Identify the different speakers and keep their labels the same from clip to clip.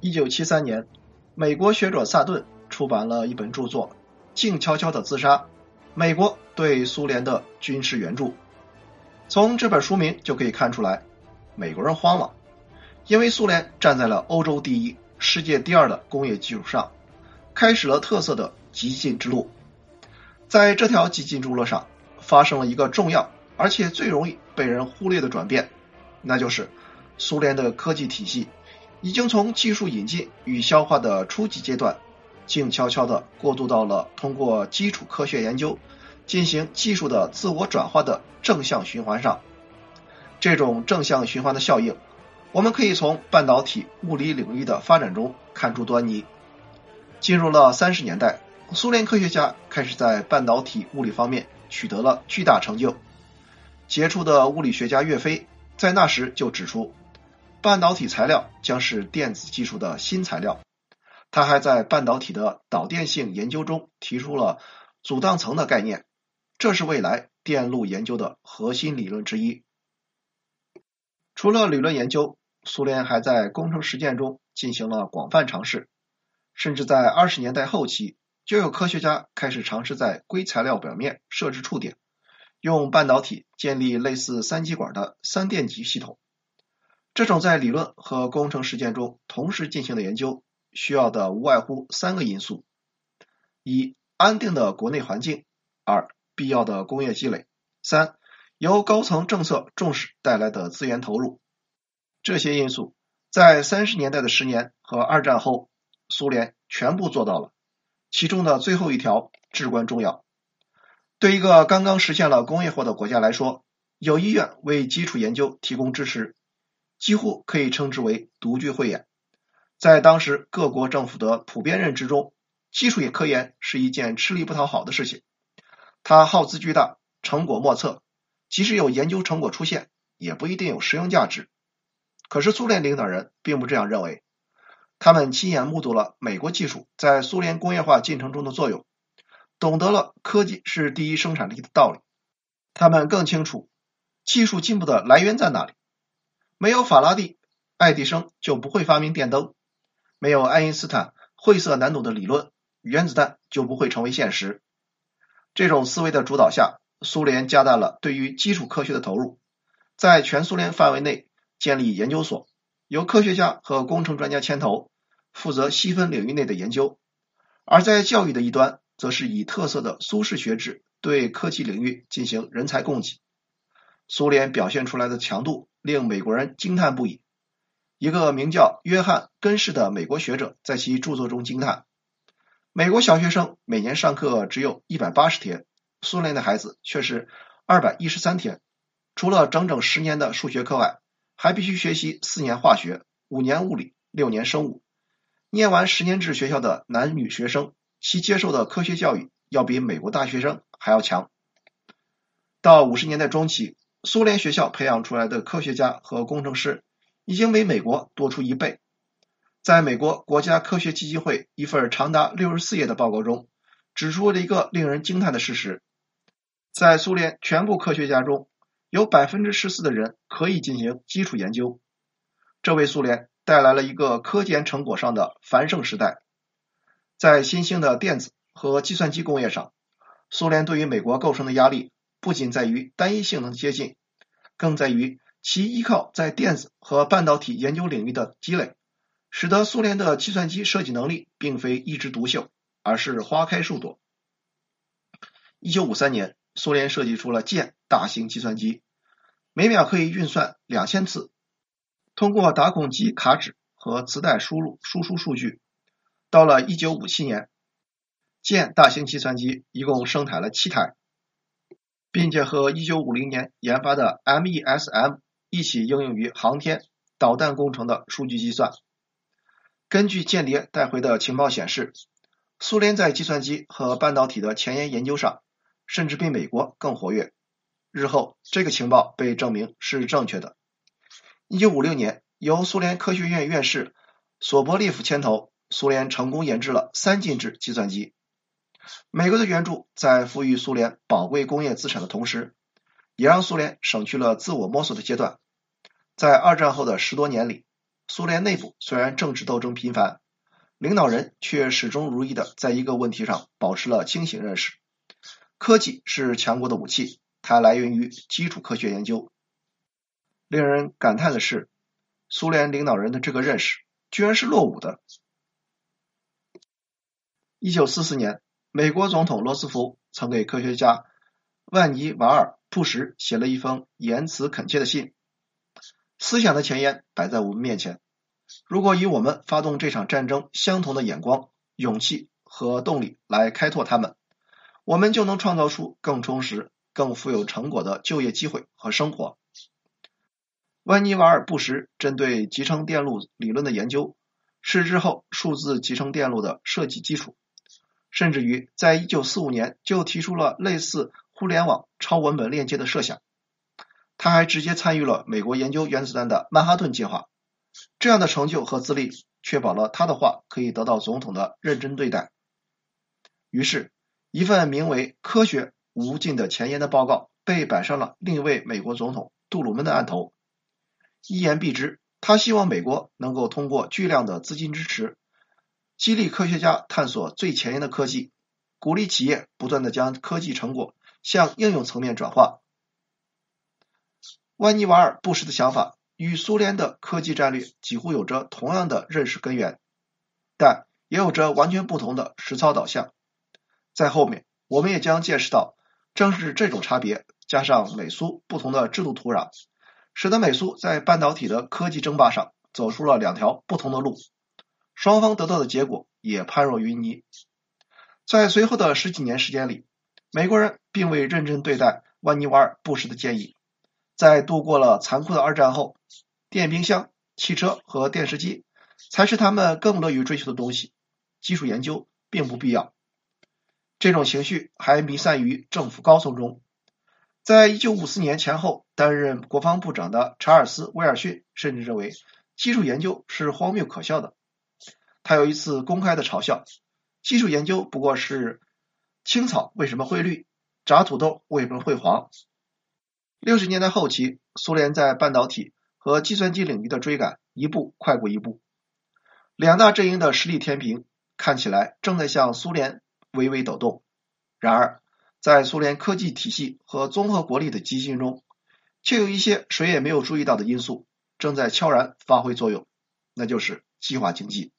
Speaker 1: 一九七三年，美国学者萨顿出版了一本著作《静悄悄的自杀：美国对苏联的军事援助》。从这本书名就可以看出来，美国人慌了，因为苏联站在了欧洲第一、世界第二的工业基础上，开始了特色的激进之路。在这条激进之路上，发生了一个重要而且最容易被人忽略的转变，那就是苏联的科技体系。已经从技术引进与消化的初级阶段，静悄悄地过渡到了通过基础科学研究进行技术的自我转化的正向循环上。这种正向循环的效应，我们可以从半导体物理领域的发展中看出端倪。进入了三十年代，苏联科学家开始在半导体物理方面取得了巨大成就。杰出的物理学家岳飞在那时就指出。半导体材料将是电子技术的新材料。他还在半导体的导电性研究中提出了阻荡层的概念，这是未来电路研究的核心理论之一。除了理论研究，苏联还在工程实践中进行了广泛尝试，甚至在二十年代后期，就有科学家开始尝试在硅材料表面设置触点，用半导体建立类似三极管的三电极系统。这种在理论和工程实践中同时进行的研究，需要的无外乎三个因素：一、安定的国内环境；二、必要的工业积累；三、由高层政策重视带来的资源投入。这些因素在三十年代的十年和二战后，苏联全部做到了。其中的最后一条至关重要。对一个刚刚实现了工业化的国家来说，有意愿为基础研究提供支持。几乎可以称之为独具慧眼。在当时各国政府的普遍认知中，基础科研是一件吃力不讨好的事情。它耗资巨大，成果莫测，即使有研究成果出现，也不一定有实用价值。可是苏联领导人并不这样认为，他们亲眼目睹了美国技术在苏联工业化进程中的作用，懂得了科技是第一生产力的道理。他们更清楚技术进步的来源在哪里。没有法拉第、爱迪生就不会发明电灯；没有爱因斯坦晦涩难懂的理论，原子弹就不会成为现实。这种思维的主导下，苏联加大了对于基础科学的投入，在全苏联范围内建立研究所，由科学家和工程专家牵头，负责细分领域内的研究；而在教育的一端，则是以特色的苏式学制对科技领域进行人才供给。苏联表现出来的强度。令美国人惊叹不已。一个名叫约翰·根氏的美国学者在其著作中惊叹：美国小学生每年上课只有一百八十天，苏联的孩子却是二百一十三天。除了整整十年的数学课外，还必须学习四年化学、五年物理、六年生物。念完十年制学校的男女学生，其接受的科学教育要比美国大学生还要强。到五十年代中期。苏联学校培养出来的科学家和工程师已经比美国多出一倍。在美国国家科学基金会一份长达六十四页的报告中，指出了一个令人惊叹的事实：在苏联全部科学家中，有百分之十四的人可以进行基础研究。这为苏联带来了一个科研成果上的繁盛时代。在新兴的电子和计算机工业上，苏联对于美国构成的压力。不仅在于单一性能接近，更在于其依靠在电子和半导体研究领域的积累，使得苏联的计算机设计能力并非一枝独秀，而是花开数朵。一九五三年，苏联设计出了剑大型计算机，每秒可以运算两千次，通过打孔机卡纸和磁带输入输出数据。到了一九五七年，剑大型计算机一共生产了七台。并且和1950年研发的 MESM 一起应用于航天、导弹工程的数据计算。根据间谍带回的情报显示，苏联在计算机和半导体的前沿研究上，甚至比美国更活跃。日后，这个情报被证明是正确的。1956年，由苏联科学院院士索波利夫牵头，苏联成功研制了三进制计算机。美国的援助在赋予苏联宝贵工业资产的同时，也让苏联省去了自我摸索的阶段。在二战后的十多年里，苏联内部虽然政治斗争频繁，领导人却始终如一的在一个问题上保持了清醒认识：科技是强国的武器，它来源于基础科学研究。令人感叹的是，苏联领导人的这个认识居然是落伍的。一九四四年，美国总统罗斯福曾给科学家万尼瓦尔·布什写了一封言辞恳切的信。思想的前沿摆在我们面前，如果以我们发动这场战争相同的眼光、勇气和动力来开拓他们，我们就能创造出更充实、更富有成果的就业机会和生活。万尼瓦尔·布什针对集成电路理论的研究，是日后数字集成电路的设计基础。甚至于在一九四五年就提出了类似互联网超文本链接的设想。他还直接参与了美国研究原子弹的曼哈顿计划。这样的成就和资历，确保了他的话可以得到总统的认真对待。于是，一份名为《科学无尽的前沿》的报告被摆上了另一位美国总统杜鲁门的案头。一言蔽之，他希望美国能够通过巨量的资金支持。激励科学家探索最前沿的科技，鼓励企业不断的将科技成果向应用层面转化。万尼瓦尔·布什的想法与苏联的科技战略几乎有着同样的认识根源，但也有着完全不同的实操导向。在后面，我们也将见识到，正是这种差别，加上美苏不同的制度土壤，使得美苏在半导体的科技争霸上走出了两条不同的路。双方得到的结果也判若云泥。在随后的十几年时间里，美国人并未认真对待万尼瓦尔·布什的建议。在度过了残酷的二战后，电冰箱、汽车和电视机才是他们更乐于追求的东西。技术研究并不必要。这种情绪还弥散于政府高层中。在一九五四年前后担任国防部长的查尔斯·威尔逊甚至认为，技术研究是荒谬可笑的。他有一次公开的嘲笑，技术研究不过是青草为什么会绿，炸土豆为什么会黄。六十年代后期，苏联在半导体和计算机领域的追赶一步快过一步，两大阵营的实力天平看起来正在向苏联微微抖动。然而，在苏联科技体系和综合国力的激进中，却有一些谁也没有注意到的因素正在悄然发挥作用，那就是计划经济。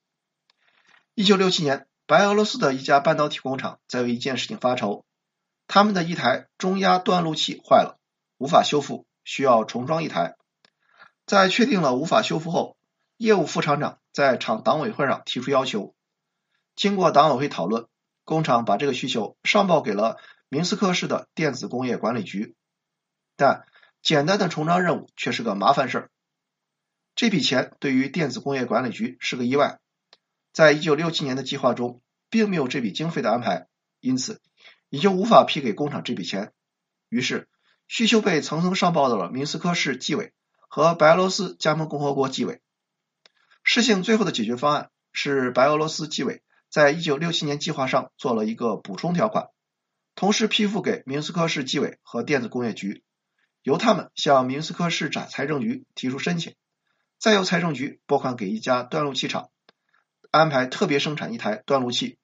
Speaker 1: 一九六七年，白俄罗斯的一家半导体工厂在为一件事情发愁，他们的一台中压断路器坏了，无法修复，需要重装一台。在确定了无法修复后，业务副厂长在厂党委会上提出要求。经过党委会讨论，工厂把这个需求上报给了明斯克市的电子工业管理局。但简单的重装任务却是个麻烦事儿，这笔钱对于电子工业管理局是个意外。在一九六七年的计划中，并没有这笔经费的安排，因此也就无法批给工厂这笔钱。于是，需求被层层上报到了明斯克市纪委和白俄罗斯加盟共和国纪委。事情最后的解决方案是，白俄罗斯纪委在一九六七年计划上做了一个补充条款，同时批复给明斯克市纪委和电子工业局，由他们向明斯克市长财政局提出申请，再由财政局拨款给一家断路器厂。安排特别生产一台断路器，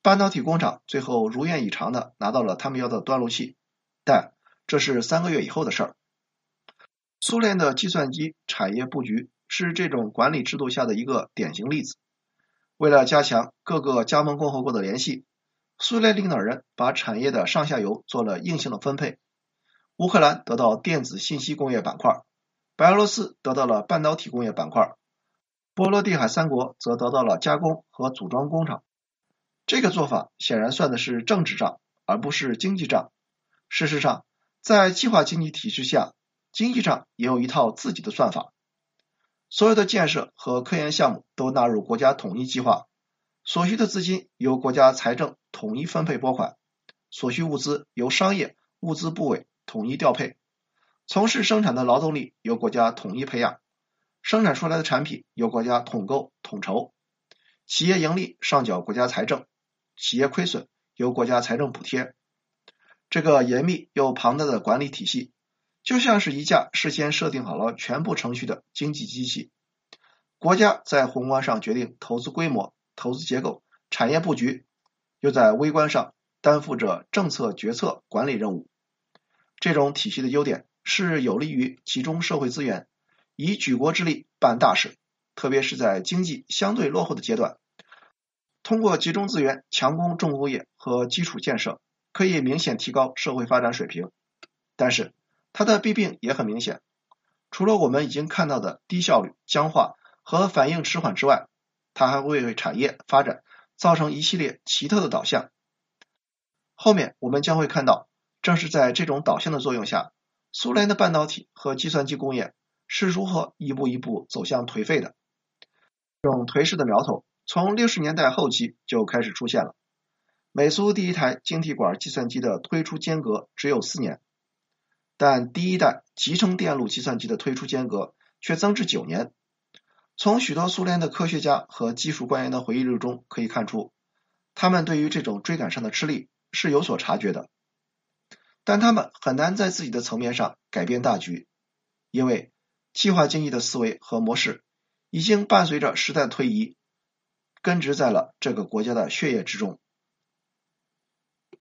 Speaker 1: 半导体工厂最后如愿以偿的拿到了他们要的断路器，但这是三个月以后的事儿。苏联的计算机产业布局是这种管理制度下的一个典型例子。为了加强各个加盟共和国的联系，苏联领导人把产业的上下游做了硬性的分配。乌克兰得到电子信息工业板块，白俄罗斯得到了半导体工业板块。波罗的海三国则得到了加工和组装工厂。这个做法显然算的是政治账，而不是经济账。事实上，在计划经济体制下，经济账也有一套自己的算法。所有的建设和科研项目都纳入国家统一计划，所需的资金由国家财政统一分配拨款，所需物资由商业物资部委统一调配，从事生产的劳动力由国家统一培养。生产出来的产品由国家统购统筹，企业盈利上缴国家财政，企业亏损由国家财政补贴。这个严密又庞大的管理体系，就像是一架事先设定好了全部程序的经济机器，国家在宏观上决定投资规模、投资结构、产业布局，又在微观上担负着政策决策管理任务。这种体系的优点是有利于集中社会资源，以举国之力办大事，特别是在经济相对落后的阶段。通过集中资源强攻重工业和基础建设，可以明显提高社会发展水平。但是它的弊病也很明显，除了我们已经看到的低效率、僵化和反应迟缓之外，它还会为产业发展造成一系列奇特的导向。后面我们将会看到，正是在这种导向的作用下，苏联的半导体和计算机工业是如何一步一步走向颓废的。这种颓势的苗头。从六十年代后期就开始出现了。美苏第一台晶体管计算机的推出间隔只有四年，但第一代集成电路计算机的推出间隔却增至九年。从许多苏联的科学家和技术官员的回忆录中可以看出，他们对于这种追赶上的吃力是有所察觉的，但他们很难在自己的层面上改变大局，因为计划经济的思维和模式已经伴随着时代推移。根植在了这个国家的血液之中。